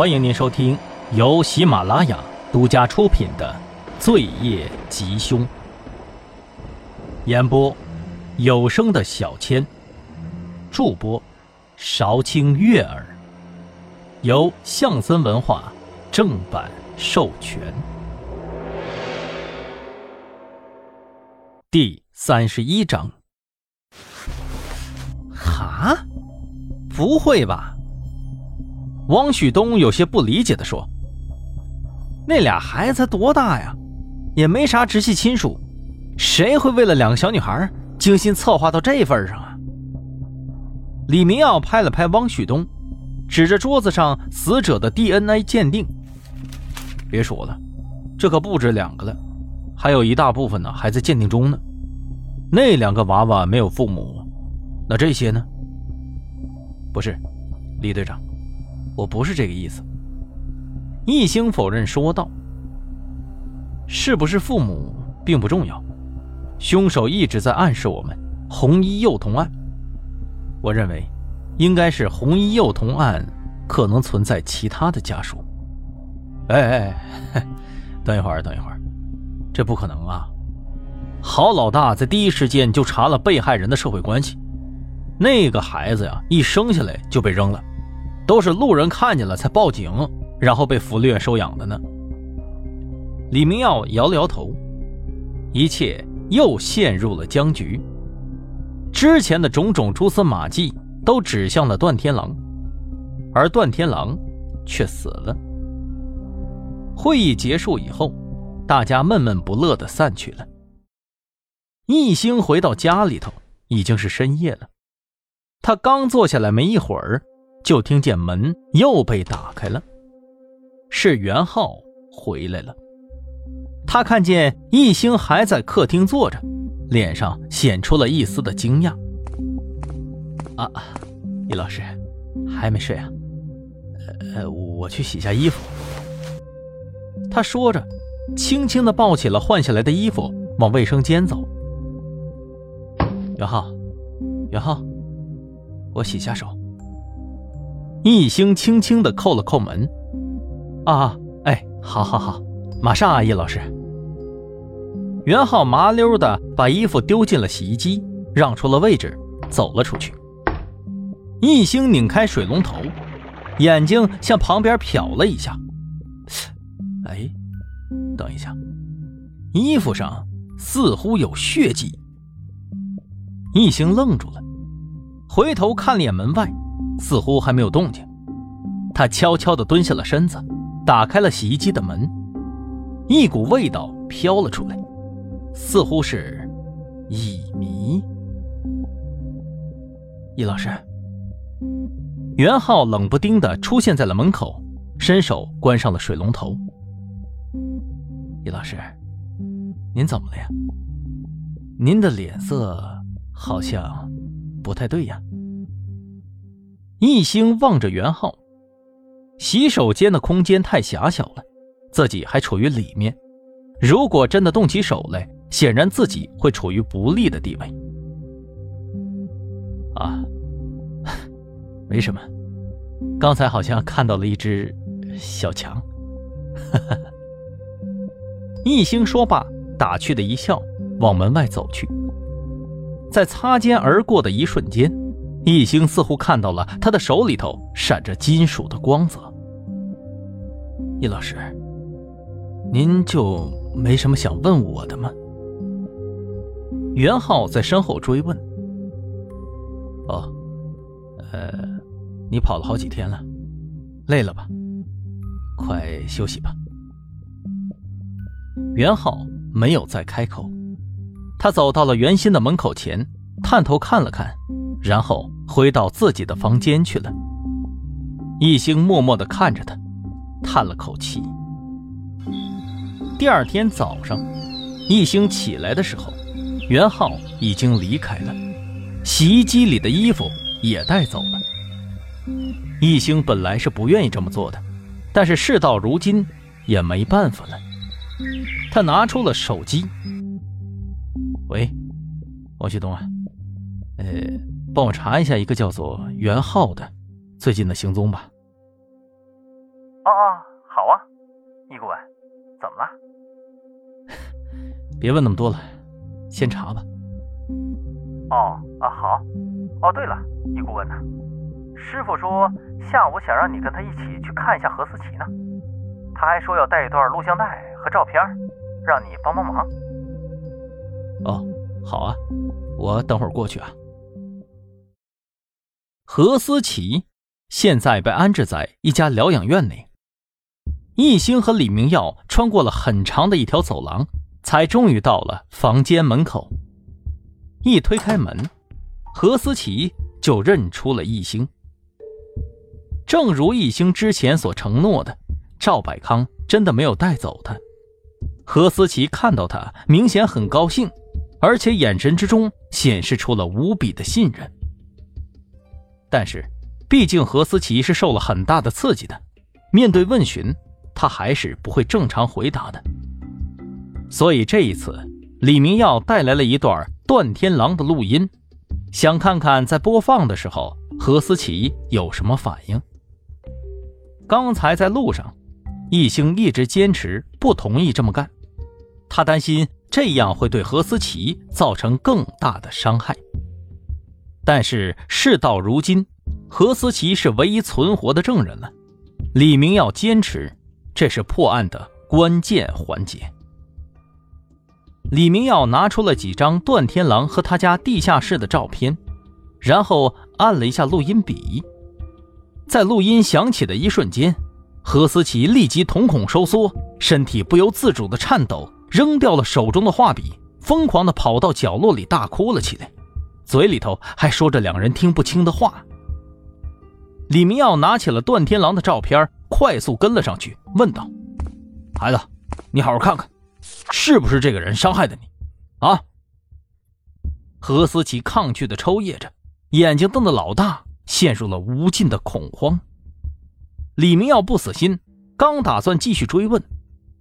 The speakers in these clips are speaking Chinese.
欢迎您收听由喜马拉雅独家出品的《罪业吉凶》，演播有声的小千，助播韶清悦耳，由象森文化正版授权。第三十一章。哈？不会吧？汪旭东有些不理解的说：“那俩孩子才多大呀？也没啥直系亲属，谁会为了两个小女孩精心策划到这份上啊？”李明耀拍了拍汪旭东，指着桌子上死者的 DNA 鉴定：“别说了，这可不止两个了，还有一大部分呢还在鉴定中呢。那两个娃娃没有父母，那这些呢？不是，李队长。”我不是这个意思。一星否认说道：“是不是父母并不重要，凶手一直在暗示我们红衣幼童案。我认为，应该是红衣幼童案可能存在其他的家属。”哎哎，等一会儿，等一会儿，这不可能啊！郝老大在第一时间就查了被害人的社会关系，那个孩子呀，一生下来就被扔了。都是路人看见了才报警，然后被福利院收养的呢。李明耀摇了摇头，一切又陷入了僵局。之前的种种蛛丝马迹都指向了段天狼，而段天狼却死了。会议结束以后，大家闷闷不乐地散去了。一星回到家里头，已经是深夜了。他刚坐下来没一会儿。就听见门又被打开了，是袁浩回来了。他看见易星还在客厅坐着，脸上显出了一丝的惊讶。啊，易老师，还没睡啊？呃，我去洗下衣服。他说着，轻轻的抱起了换下来的衣服，往卫生间走。袁浩，袁浩，我洗下手。易星轻轻的扣了扣门，啊，哎，好，好，好，马上啊，叶老师。袁浩麻溜的把衣服丢进了洗衣机，让出了位置，走了出去。易星拧开水龙头，眼睛向旁边瞟了一下，哎，等一下，衣服上似乎有血迹。易星愣住了，回头看了眼门外。似乎还没有动静，他悄悄地蹲下了身子，打开了洗衣机的门，一股味道飘了出来，似乎是乙醚。易老师，袁浩冷不丁地出现在了门口，伸手关上了水龙头。易老师，您怎么了呀？您的脸色好像不太对呀。一星望着袁浩，洗手间的空间太狭小了，自己还处于里面。如果真的动起手来，显然自己会处于不利的地位。啊，没什么，刚才好像看到了一只小强。一星说罢，打趣的一笑，往门外走去。在擦肩而过的一瞬间。易星似乎看到了他的手里头闪着金属的光泽。易老师，您就没什么想问我的吗？袁浩在身后追问。哦，呃，你跑了好几天了，累了吧？快休息吧。袁浩没有再开口，他走到了袁鑫的门口前，探头看了看。然后回到自己的房间去了。一星默默地看着他，叹了口气。第二天早上，一星起来的时候，袁浩已经离开了，洗衣机里的衣服也带走了。一星本来是不愿意这么做的，但是事到如今也没办法了。他拿出了手机：“喂，王旭东啊，呃。”帮我查一下一个叫做袁浩的最近的行踪吧。哦哦，好啊，易顾问，怎么了？别问那么多了，先查吧。哦啊好。哦对了，易顾问呢？师傅说下午想让你跟他一起去看一下何思琪呢。他还说要带一段录像带和照片，让你帮帮忙。哦，好啊，我等会儿过去啊。何思琪现在被安置在一家疗养院内。易星和李明耀穿过了很长的一条走廊，才终于到了房间门口。一推开门，何思琪就认出了易星。正如易星之前所承诺的。赵百康真的没有带走他。何思琪看到他，明显很高兴，而且眼神之中显示出了无比的信任。但是，毕竟何思琪是受了很大的刺激的，面对问询，他还是不会正常回答的。所以这一次，李明耀带来了一段段天狼的录音，想看看在播放的时候何思琪有什么反应。刚才在路上。易星一直坚持不同意这么干，他担心这样会对何思琪造成更大的伤害。但是事到如今，何思琪是唯一存活的证人了。李明耀坚持，这是破案的关键环节。李明耀拿出了几张段天狼和他家地下室的照片，然后按了一下录音笔，在录音响起的一瞬间。何思琪立即瞳孔收缩，身体不由自主的颤抖，扔掉了手中的画笔，疯狂的跑到角落里大哭了起来，嘴里头还说着两人听不清的话。李明耀拿起了段天狼的照片，快速跟了上去，问道：“孩子，你好好看看，是不是这个人伤害的你？”啊！何思琪抗拒的抽噎着，眼睛瞪得老大，陷入了无尽的恐慌。李明耀不死心，刚打算继续追问，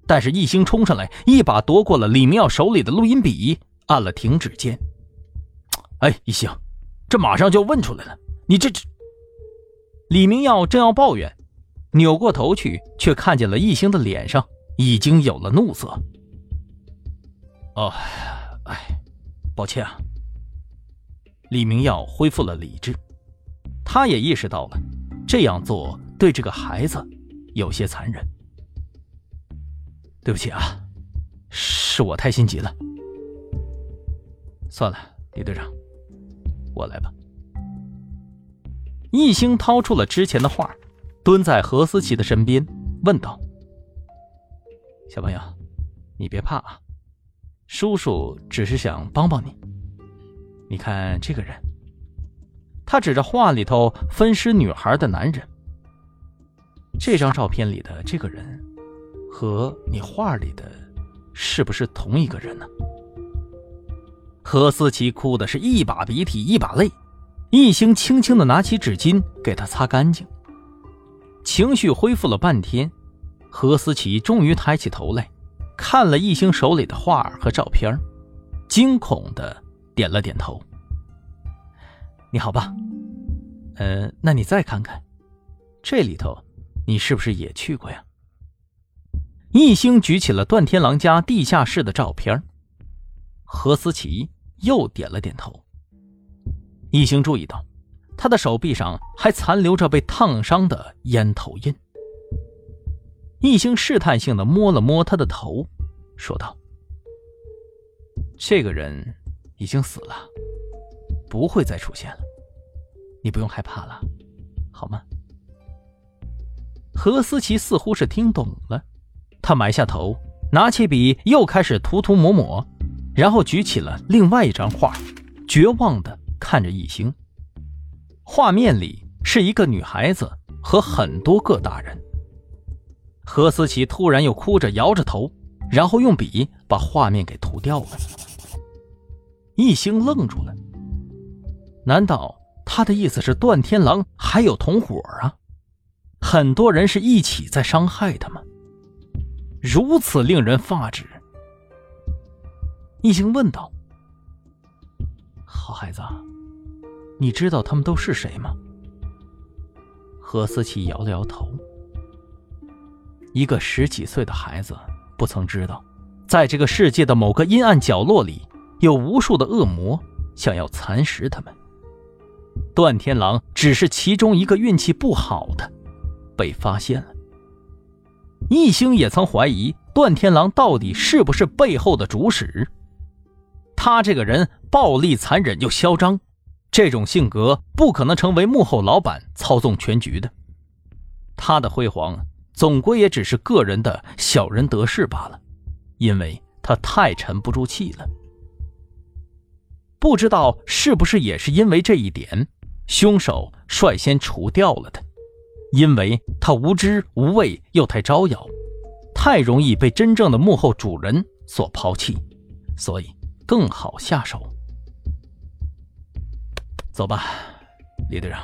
但是易星冲上来，一把夺过了李明耀手里的录音笔，按了停止键。哎，一星，这马上就要问出来了，你这这……李明耀正要抱怨，扭过头去，却看见了一星的脸上已经有了怒色。哦，哎，抱歉啊。李明耀恢复了理智，他也意识到了这样做。对这个孩子有些残忍，对不起啊，是我太心急了。算了，李队长，过来吧。易星掏出了之前的画，蹲在何思琪的身边，问道：“小朋友，你别怕啊，叔叔只是想帮帮你。你看这个人，他指着画里头分尸女孩的男人。”这张照片里的这个人，和你画里的，是不是同一个人呢？何思琪哭的是一把鼻涕一把泪，易星轻轻的拿起纸巾给她擦干净。情绪恢复了半天，何思琪终于抬起头来，看了易星手里的画和照片，惊恐的点了点头。你好吧？呃，那你再看看，这里头。你是不是也去过呀？易星举起了段天狼家地下室的照片，何思琪又点了点头。易星注意到，他的手臂上还残留着被烫伤的烟头印。易星试探性的摸了摸他的头，说道：“这个人已经死了，不会再出现了，你不用害怕了，好吗？”何思琪似乎是听懂了，他埋下头，拿起笔又开始涂涂抹抹，然后举起了另外一张画，绝望的看着易星。画面里是一个女孩子和很多个大人。何思琪突然又哭着摇着头，然后用笔把画面给涂掉了。易星愣住了，难道他的意思是段天狼还有同伙啊？很多人是一起在伤害他吗？如此令人发指。易星问道：“好孩子，你知道他们都是谁吗？”何思琪摇了摇头：“一个十几岁的孩子不曾知道，在这个世界的某个阴暗角落里，有无数的恶魔想要蚕食他们。段天狼只是其中一个运气不好的，被发现了。易星也曾怀疑段天狼到底是不是背后的主使。他这个人暴力残忍又嚣张，这种性格不可能成为幕后老板操纵全局的。他的辉煌总归也只是个人的小人得势罢了，因为他太沉不住气了。不知道是不是也是因为这一点，凶手率先除掉了他。因为他无知无畏又太招摇，太容易被真正的幕后主人所抛弃，所以更好下手。走吧，李队长。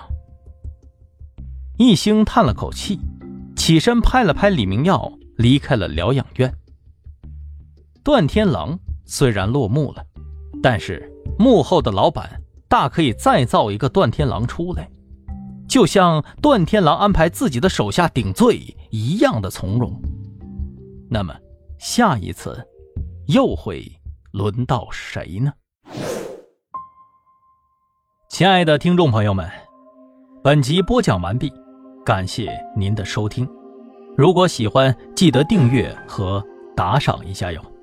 一星叹了口气，起身拍了拍李明耀，离开了疗养院。段天狼虽然落幕了，但是幕后的老板大可以再造一个段天狼出来。就像段天狼安排自己的手下顶罪一样的从容，那么下一次又会轮到谁呢？亲爱的听众朋友们，本集播讲完毕，感谢您的收听。如果喜欢，记得订阅和打赏一下哟。